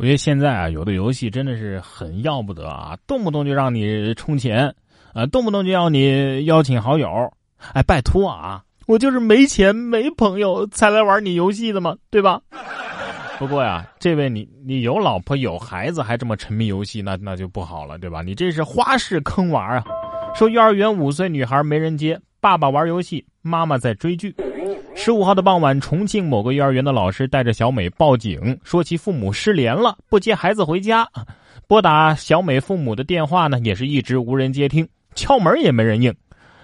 我觉得现在啊，有的游戏真的是很要不得啊，动不动就让你充钱，啊，动不动就要你邀请好友。哎，拜托啊，我就是没钱没朋友才来玩你游戏的嘛，对吧？不过呀，这位你你有老婆有孩子还这么沉迷游戏，那那就不好了，对吧？你这是花式坑娃啊！说幼儿园五岁女孩没人接，爸爸玩游戏，妈妈在追剧。十五号的傍晚，重庆某个幼儿园的老师带着小美报警，说其父母失联了，不接孩子回家。拨打小美父母的电话呢，也是一直无人接听，敲门也没人应。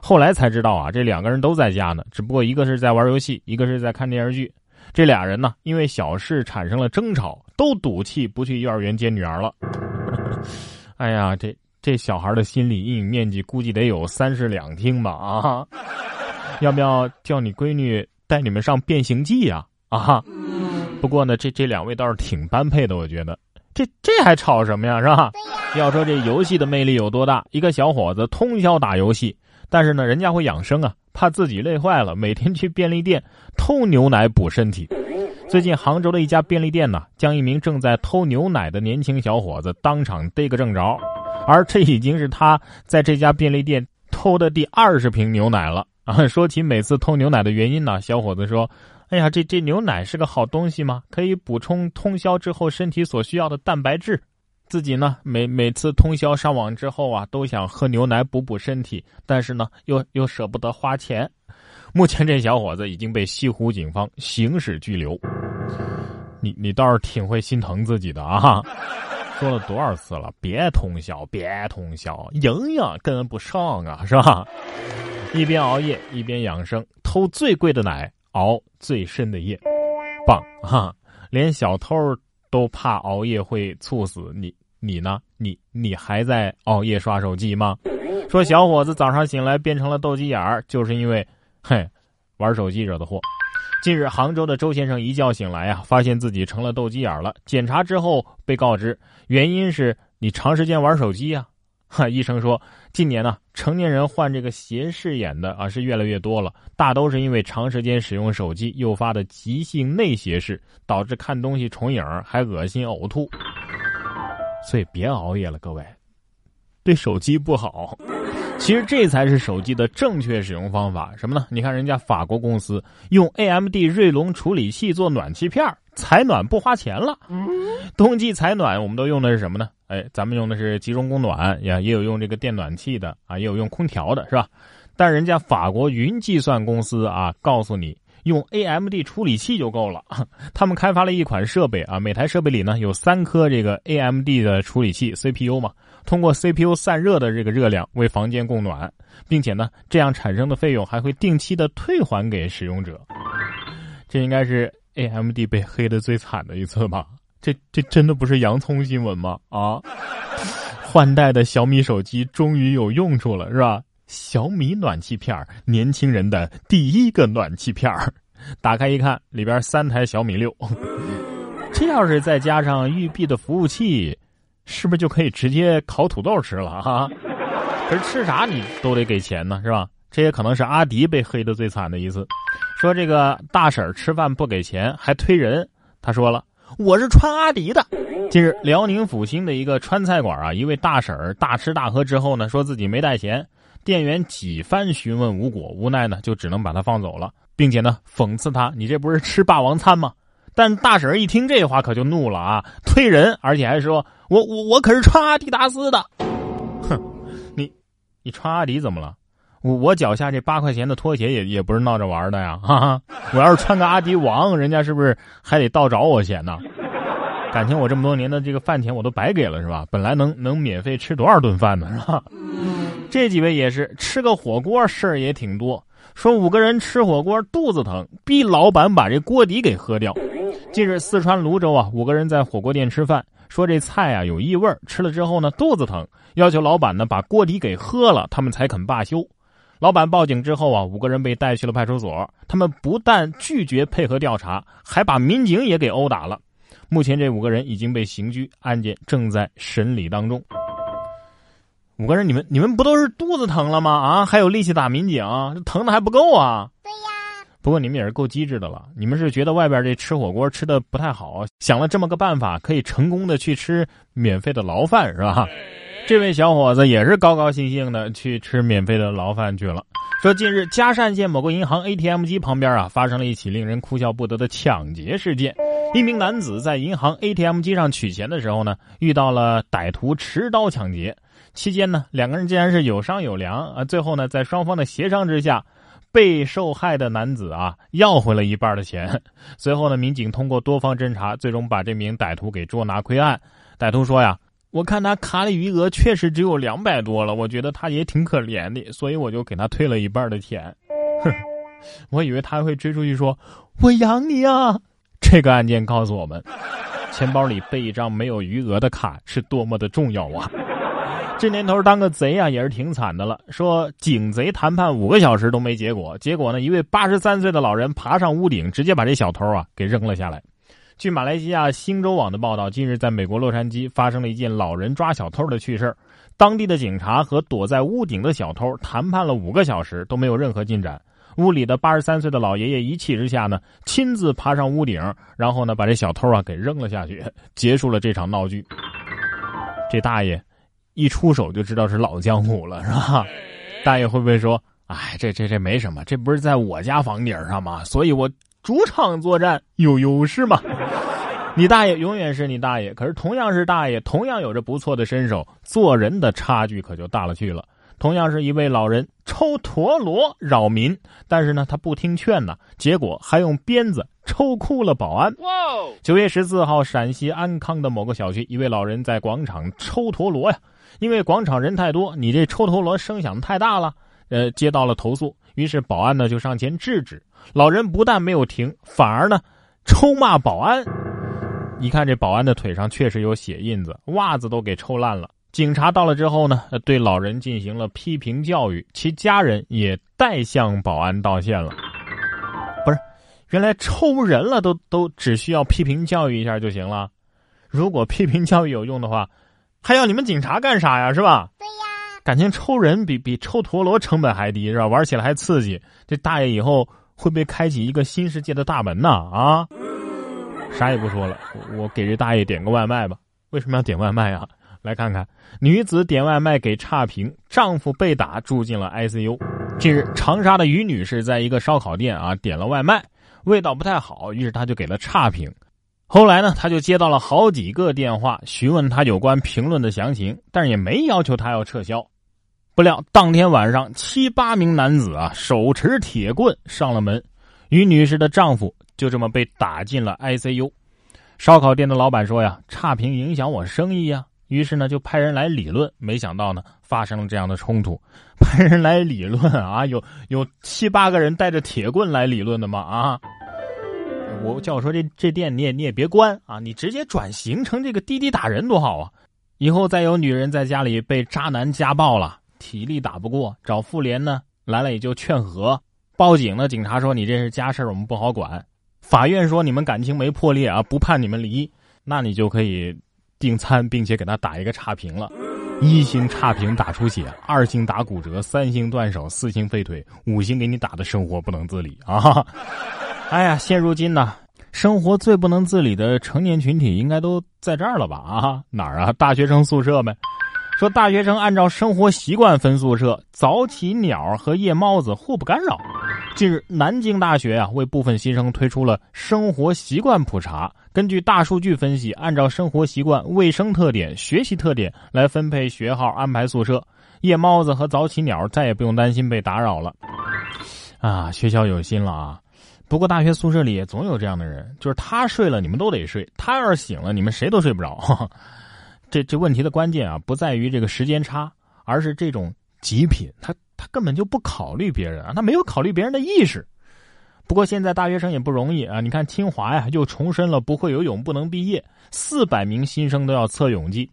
后来才知道啊，这两个人都在家呢，只不过一个是在玩游戏，一个是在看电视剧。这俩人呢，因为小事产生了争吵，都赌气不去幼儿园接女儿了。哎呀，这这小孩的心理阴影面积估计得有三室两厅吧？啊，要不要叫你闺女？带你们上变形记呀啊！不过呢，这这两位倒是挺般配的，我觉得。这这还吵什么呀，是吧？要说这游戏的魅力有多大，一个小伙子通宵打游戏，但是呢，人家会养生啊，怕自己累坏了，每天去便利店偷牛奶补身体。最近杭州的一家便利店呢，将一名正在偷牛奶的年轻小伙子当场逮个正着，而这已经是他在这家便利店偷的第二十瓶牛奶了。啊，说起每次偷牛奶的原因呢，小伙子说：“哎呀，这这牛奶是个好东西吗？可以补充通宵之后身体所需要的蛋白质。自己呢，每每次通宵上网之后啊，都想喝牛奶补补身体，但是呢，又又舍不得花钱。目前这小伙子已经被西湖警方刑事拘留。你你倒是挺会心疼自己的啊！说了多少次了，别通宵，别通宵，营养跟不上啊，是吧？”一边熬夜一边养生，偷最贵的奶，熬最深的夜，棒哈！连小偷都怕熬夜会猝死，你你呢？你你还在熬夜刷手机吗？说小伙子早上醒来变成了斗鸡眼儿，就是因为，嘿，玩手机惹的祸。近日，杭州的周先生一觉醒来啊，发现自己成了斗鸡眼了。检查之后被告知，原因是你长时间玩手机呀。哈，医生说，近年呢，成年人患这个斜视眼的啊是越来越多了，大都是因为长时间使用手机诱发的急性内斜视，导致看东西重影，还恶心呕吐。所以别熬夜了，各位，对手机不好。其实这才是手机的正确使用方法，什么呢？你看人家法国公司用 AMD 锐龙处理器做暖气片采暖不花钱了。冬季采暖我们都用的是什么呢？哎，咱们用的是集中供暖呀，也有用这个电暖气的啊，也有用空调的，是吧？但人家法国云计算公司啊，告诉你用 AMD 处理器就够了。他们开发了一款设备啊，每台设备里呢有三颗这个 AMD 的处理器 CPU 嘛。通过 CPU 散热的这个热量为房间供暖，并且呢，这样产生的费用还会定期的退还给使用者。这应该是 AMD 被黑的最惨的一次吧？这这真的不是洋葱新闻吗？啊！换代的小米手机终于有用处了，是吧？小米暖气片年轻人的第一个暖气片打开一看，里边三台小米六。这要是再加上育碧的服务器。是不是就可以直接烤土豆吃了哈？可是吃啥你都得给钱呢，是吧？这也可能是阿迪被黑的最惨的一次。说这个大婶吃饭不给钱还推人，他说了：“我是穿阿迪的。”近日，辽宁阜新的一个川菜馆啊，一位大婶大吃大喝之后呢，说自己没带钱，店员几番询问无果，无奈呢就只能把他放走了，并且呢讽刺他：“你这不是吃霸王餐吗？”但大婶一听这话可就怒了啊，推人，而且还说：“我我我可是穿阿迪达斯的。”哼，你你穿阿迪怎么了？我我脚下这八块钱的拖鞋也也不是闹着玩的呀！哈哈，我要是穿个阿迪王，人家是不是还得倒找我钱呢？感情我这么多年的这个饭钱我都白给了是吧？本来能能免费吃多少顿饭呢是吧？这几位也是吃个火锅事儿也挺多，说五个人吃火锅肚子疼，逼老板把这锅底给喝掉。近日，四川泸州啊，五个人在火锅店吃饭，说这菜啊有异味，吃了之后呢肚子疼，要求老板呢把锅底给喝了，他们才肯罢休。老板报警之后啊，五个人被带去了派出所。他们不但拒绝配合调查，还把民警也给殴打了。目前这五个人已经被刑拘，案件正在审理当中。五个人，你们你们不都是肚子疼了吗？啊，还有力气打民警，疼的还不够啊？对呀。不过你们也是够机智的了，你们是觉得外边这吃火锅吃的不太好，想了这么个办法，可以成功的去吃免费的牢饭，是吧？这位小伙子也是高高兴兴的去吃免费的牢饭去了。说近日嘉善县某个银行 ATM 机旁边啊，发生了一起令人哭笑不得的抢劫事件。一名男子在银行 ATM 机上取钱的时候呢，遇到了歹徒持刀抢劫，期间呢，两个人竟然是有商有量啊。最后呢，在双方的协商之下。被受害的男子啊要回了一半的钱，随后呢，民警通过多方侦查，最终把这名歹徒给捉拿归案。歹徒说呀：“我看他卡里余额确实只有两百多了，我觉得他也挺可怜的，所以我就给他退了一半的钱。”哼，我以为他会追出去说：“我养你啊！”这个案件告诉我们，钱包里备一张没有余额的卡是多么的重要啊！这年头当个贼啊也是挺惨的了。说警贼谈判五个小时都没结果，结果呢，一位八十三岁的老人爬上屋顶，直接把这小偷啊给扔了下来。据马来西亚星洲网的报道，近日在美国洛杉矶发生了一件老人抓小偷的趣事当地的警察和躲在屋顶的小偷谈判了五个小时都没有任何进展。屋里的八十三岁的老爷爷一气之下呢，亲自爬上屋顶，然后呢把这小偷啊给扔了下去，结束了这场闹剧。这大爷。一出手就知道是老江湖了，是吧？大爷会不会说：“哎，这这这没什么，这不是在我家房顶上吗？所以我主场作战有优势嘛。”你大爷永远是你大爷，可是同样是大爷，同样有着不错的身手，做人的差距可就大了去了。同样是一位老人抽陀螺扰民，但是呢，他不听劝呐，结果还用鞭子抽哭了保安。九月十四号，陕西安康的某个小区，一位老人在广场抽陀螺呀。因为广场人太多，你这抽陀螺声响太大了，呃，接到了投诉，于是保安呢就上前制止。老人不但没有停，反而呢抽骂保安。一看这保安的腿上确实有血印子，袜子都给抽烂了。警察到了之后呢，对老人进行了批评教育，其家人也代向保安道歉了。不是，原来抽人了都都只需要批评教育一下就行了。如果批评教育有用的话。还要你们警察干啥呀？是吧？对呀，感情抽人比比抽陀螺成本还低，是吧？玩起来还刺激。这大爷以后会不会开启一个新世界的大门呢？啊！啥也不说了，我给这大爷点个外卖吧。为什么要点外卖啊？来看看，女子点外卖给差评，丈夫被打住进了 ICU。近日，长沙的于女士在一个烧烤店啊点了外卖，味道不太好，于是她就给了差评。后来呢，他就接到了好几个电话，询问他有关评论的详情，但是也没要求他要撤销。不料当天晚上，七八名男子啊，手持铁棍上了门，于女士的丈夫就这么被打进了 ICU。烧烤店的老板说呀：“差评影响我生意呀。”于是呢，就派人来理论。没想到呢，发生了这样的冲突。派人来理论啊，有有七八个人带着铁棍来理论的吗？啊！我叫我说这这店你也你也别关啊，你直接转型成这个滴滴打人多好啊！以后再有女人在家里被渣男家暴了，体力打不过，找妇联呢来了也就劝和，报警呢警察说你这是家事我们不好管，法院说你们感情没破裂啊，不判你们离，那你就可以订餐，并且给他打一个差评了，一星差评打出血，二星打骨折，三星断手，四星废腿，五星给你打的生活不能自理啊！哎呀，现如今呢，生活最不能自理的成年群体应该都在这儿了吧？啊，哪儿啊？大学生宿舍呗。说大学生按照生活习惯分宿舍，早起鸟和夜猫子互不干扰。近日，南京大学啊为部分新生推出了生活习惯普查，根据大数据分析，按照生活习惯、卫生特点、学习特点来分配学号安排宿舍。夜猫子和早起鸟再也不用担心被打扰了。啊，学校有心了啊！不过大学宿舍里也总有这样的人，就是他睡了，你们都得睡；他要是醒了，你们谁都睡不着。这这问题的关键啊，不在于这个时间差，而是这种极品，他他根本就不考虑别人啊，他没有考虑别人的意识。不过现在大学生也不容易啊，你看清华呀，又重申了不会游泳不能毕业，四百名新生都要测泳技，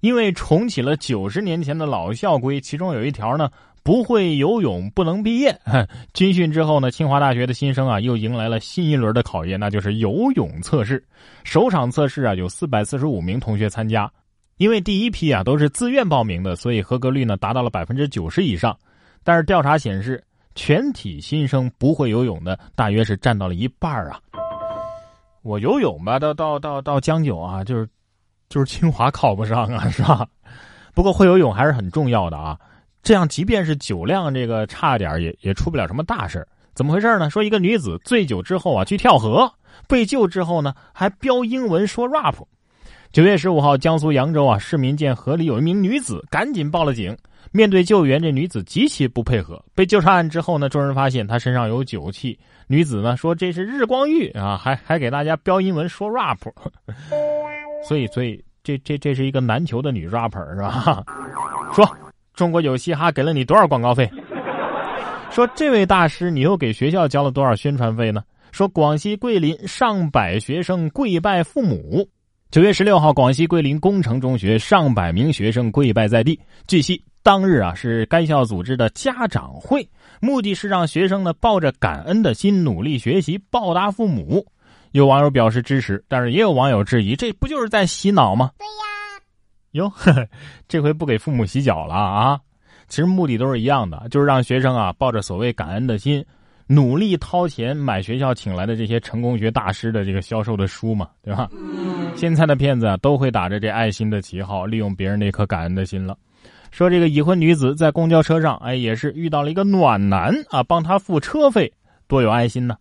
因为重启了九十年前的老校规，其中有一条呢。不会游泳不能毕业。军训之后呢，清华大学的新生啊又迎来了新一轮的考验，那就是游泳测试。首场测试啊有四百四十五名同学参加，因为第一批啊都是自愿报名的，所以合格率呢达到了百分之九十以上。但是调查显示，全体新生不会游泳的大约是占到了一半啊。我游泳吧，到到到到将就啊，就是就是清华考不上啊，是吧？不过会游泳还是很重要的啊。这样，即便是酒量这个差点，也也出不了什么大事怎么回事呢？说一个女子醉酒之后啊，去跳河，被救之后呢，还飙英文说 rap。九月十五号，江苏扬州啊，市民见河里有一名女子，赶紧报了警。面对救援，这女子极其不配合。被救上岸之后呢，众人发现她身上有酒气。女子呢说这是日光浴啊，还还给大家标英文说 rap。所以，所以这这这是一个难求的女 rapper 是吧？说。中国有嘻哈给了你多少广告费？说这位大师，你又给学校交了多少宣传费呢？说广西桂林上百学生跪拜父母。九月十六号，广西桂林工程中学上百名学生跪拜在地。据悉，当日啊是该校组织的家长会，目的是让学生呢抱着感恩的心努力学习，报答父母。有网友表示支持，但是也有网友质疑，这不就是在洗脑吗？对呀。哟，这回不给父母洗脚了啊！其实目的都是一样的，就是让学生啊抱着所谓感恩的心，努力掏钱买学校请来的这些成功学大师的这个销售的书嘛，对吧？现在的骗子啊都会打着这爱心的旗号，利用别人那颗感恩的心了。说这个已婚女子在公交车上，哎，也是遇到了一个暖男啊，帮她付车费，多有爱心呢。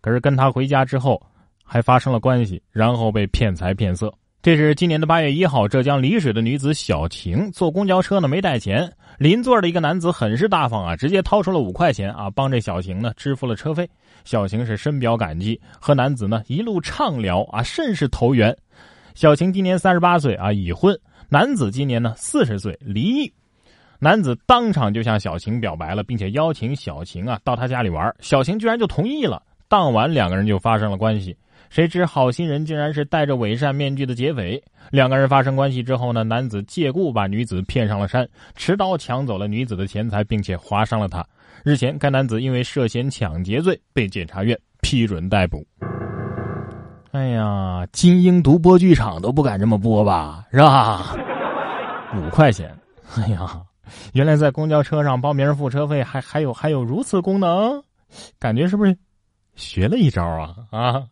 可是跟他回家之后，还发生了关系，然后被骗财骗色。这是今年的八月一号，浙江丽水的女子小晴坐公交车呢，没带钱。邻座的一个男子很是大方啊，直接掏出了五块钱啊，帮这小晴呢支付了车费。小晴是深表感激，和男子呢一路畅聊啊，甚是投缘。小晴今年三十八岁啊，已婚；男子今年呢四十岁，离异。男子当场就向小晴表白了，并且邀请小晴啊到他家里玩，小晴居然就同意了。当晚两个人就发生了关系。谁知好心人竟然是戴着伪善面具的劫匪。两个人发生关系之后呢，男子借故把女子骗上了山，持刀抢走了女子的钱财，并且划伤了她。日前，该男子因为涉嫌抢劫罪被检察院批准逮捕。哎呀，金鹰独播剧场都不敢这么播吧，是吧？五块钱，哎呀，原来在公交车上帮别人付车费，还还有还有如此功能，感觉是不是学了一招啊啊？